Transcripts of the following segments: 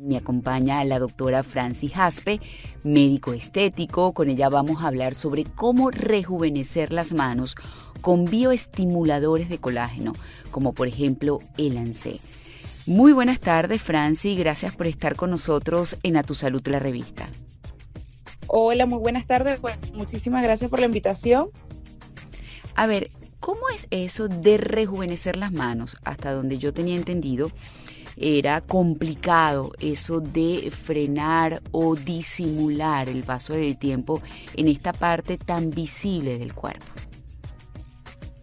Me acompaña la doctora Francis Jaspe, médico estético. Con ella vamos a hablar sobre cómo rejuvenecer las manos con bioestimuladores de colágeno, como por ejemplo el ANSE. Muy buenas tardes, Francis. Gracias por estar con nosotros en A Tu Salud, la revista. Hola, muy buenas tardes. muchísimas gracias por la invitación. A ver, ¿cómo es eso de rejuvenecer las manos? Hasta donde yo tenía entendido, era complicado eso de frenar o disimular el paso del tiempo en esta parte tan visible del cuerpo.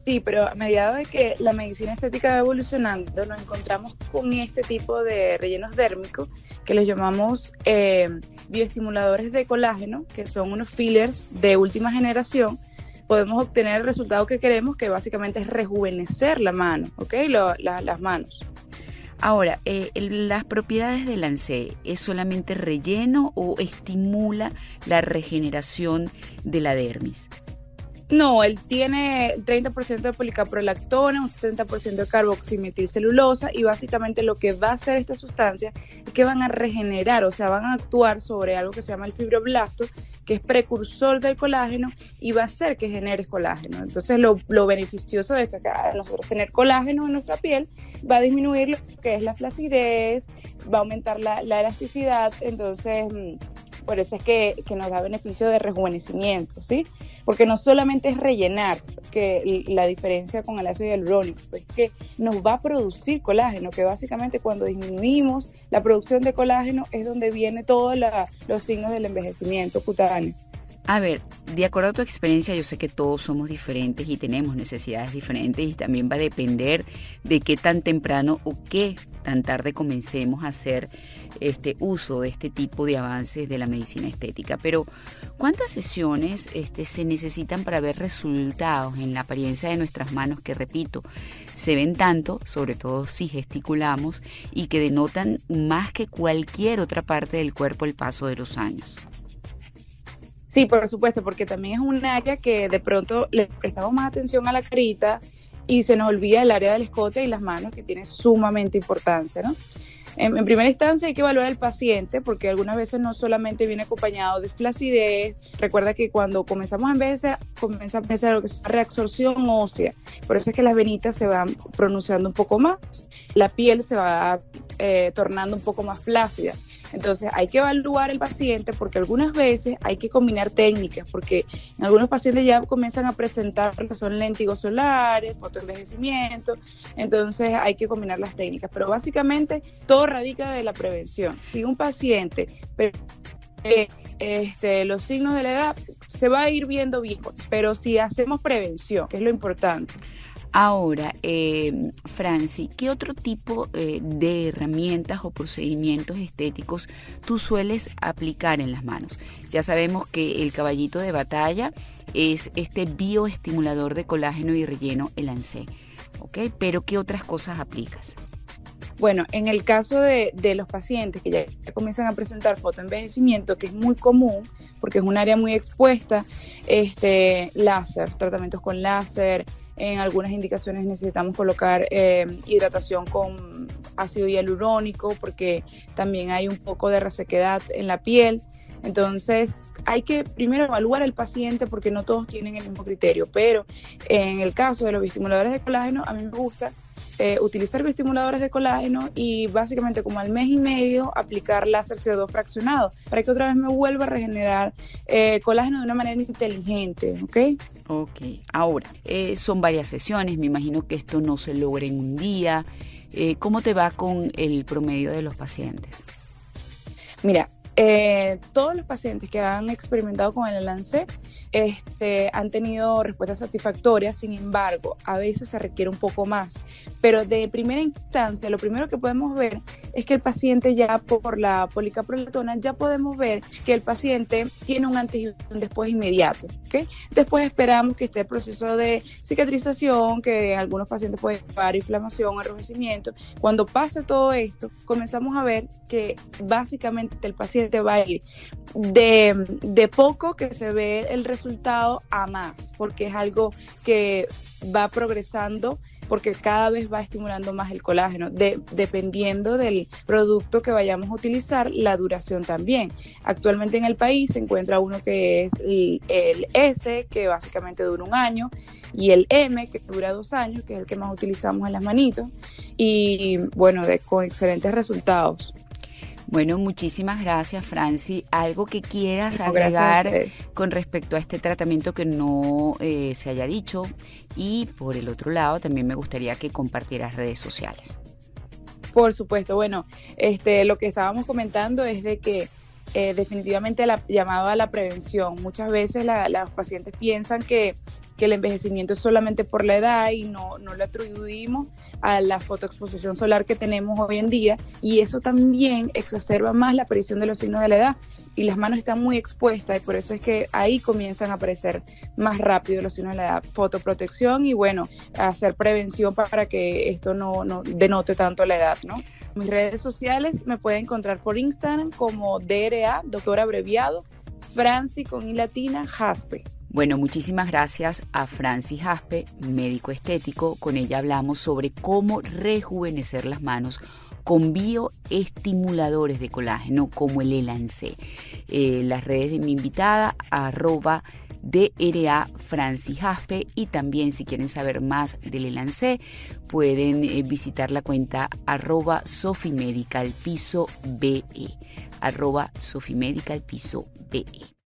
Sí, pero a medida de que la medicina estética va evolucionando, nos encontramos con este tipo de rellenos dérmicos que los llamamos eh, bioestimuladores de colágeno, que son unos fillers de última generación. Podemos obtener el resultado que queremos, que básicamente es rejuvenecer la mano, ¿ok? las manos. Ahora, eh, las propiedades del ANSE, ¿es solamente relleno o estimula la regeneración de la dermis? No, él tiene 30% de policaprolactona, un 70% de carboximetilcelulosa y básicamente lo que va a hacer esta sustancia es que van a regenerar, o sea, van a actuar sobre algo que se llama el fibroblasto, que es precursor del colágeno y va a hacer que genere colágeno. Entonces, lo, beneficioso de esto es que nosotros tener colágeno en nuestra piel va a disminuir lo que es la flacidez, va a aumentar la, la elasticidad, entonces mm, por eso es que, nos da beneficio de rejuvenecimiento, ¿sí? Porque no solamente es rellenar, que la diferencia con el ácido hialurónico, es que nos va a producir colágeno, que básicamente cuando disminuimos la producción de colágeno es donde viene todos los signos del envejecimiento cutáneo. A ver, de acuerdo a tu experiencia, yo sé que todos somos diferentes y tenemos necesidades diferentes y también va a depender de qué tan temprano o qué tan tarde comencemos a hacer este uso de este tipo de avances de la medicina estética. Pero, ¿cuántas sesiones este, se necesitan para ver resultados en la apariencia de nuestras manos que, repito, se ven tanto, sobre todo si gesticulamos, y que denotan más que cualquier otra parte del cuerpo el paso de los años? Sí, por supuesto, porque también es un área que de pronto le prestamos más atención a la carita y se nos olvida el área del escote y las manos, que tiene sumamente importancia, ¿no? En, primera instancia hay que evaluar al paciente porque algunas veces no solamente viene acompañado de flacidez. Recuerda que cuando comenzamos a envejecer, comienza a empezar lo que es reabsorción ósea. Por eso es que las venitas se van pronunciando un poco más, la piel se va eh, tornando un poco más flácida. Entonces hay que evaluar el paciente porque algunas veces hay que combinar técnicas porque en algunos pacientes ya comienzan a presentar lo que son léntigos solares, fotoenvejecimiento, entonces hay que combinar las técnicas. Pero básicamente todo radica de la prevención. Si un paciente este, los signos de la edad se va a ir viendo bien, pero si hacemos prevención, que es lo importante. Ahora, eh, Franci, ¿qué otro tipo eh, de herramientas o procedimientos estéticos tú sueles aplicar en las manos? Ya sabemos que el caballito de batalla es este bioestimulador de colágeno y relleno, el ANSE, ¿ok? Pero ¿qué otras cosas aplicas? Bueno, en el caso de, los pacientes que ya, comienzan a presentar fotoenvejecimiento, que es muy común porque es un área muy expuesta, este láser, tratamientos con láser, en algunas indicaciones necesitamos colocar eh, hidratación con ácido hialurónico porque también hay un poco de resequedad en la piel. Entonces, hay que primero evaluar al paciente porque no todos tienen el mismo criterio, pero en el caso de los estimuladores de colágeno, a mí me gusta eh, utilizar bioestimuladores de colágeno y básicamente como al mes y medio aplicar láser CO2 fraccionado para que otra vez me vuelva a regenerar eh, colágeno de una manera inteligente, ¿ok? Ok, ahora, eh, son varias sesiones, me imagino que esto no se logra en un día. ¿Cómo te va con el promedio de los pacientes? Mira, todos los pacientes que han experimentado con el lance este, han tenido respuestas satisfactorias, sin embargo, a veces se requiere un poco más. Pero de primera instancia, lo primero que podemos ver es que el paciente ya por la policaprolatona, ya podemos ver que el paciente tiene un antes y un después inmediato. ¿okay? Después esperamos que esté el proceso de cicatrización, que en algunos pacientes puede llevar inflamación, enrojecimiento. Cuando pasa todo esto, comenzamos a ver que básicamente el paciente va a ir de, de poco que se ve el resultado a más, porque es algo que va progresando porque cada vez va estimulando más el colágeno, dependiendo del producto que vayamos a utilizar, la duración también. Actualmente en el país se encuentra uno que es el, S, que básicamente dura un año, y el M, que dura dos años, que es el que más utilizamos en las manitos, y bueno, con excelentes resultados. Bueno, muchísimas gracias, Franci. ¿Algo que quieras agregar con respecto a este tratamiento que no eh, se haya dicho? Y por el otro lado, también me gustaría que compartieras redes sociales. Por supuesto, bueno, este, lo que estábamos comentando es de que eh, definitivamente la llamada a la prevención. Muchas veces las pacientes piensan que que el envejecimiento es solamente por la edad y no, no le atribuimos a la fotoexposición solar que tenemos hoy en día y eso también exacerba más la aparición de los signos de la edad y las manos están muy expuestas y por eso es que ahí comienzan a aparecer más rápido los signos de la edad. Fotoprotección y bueno, hacer prevención para que esto no, no denote tanto la edad, ¿no? Mis redes sociales me pueden encontrar por Instagram como DRA, doctor abreviado, Franci con I latina, Jaspe. Bueno, muchísimas gracias a Francis Jaspe, médico estético. Con ella hablamos sobre cómo rejuvenecer las manos con bioestimuladores de colágeno como el Elancé. Eh, las redes de mi invitada, arroba DRA Francis Jaspe y también si quieren saber más del Elancé pueden eh, visitar la cuenta arroba Sofimedical piso BE arroba BE.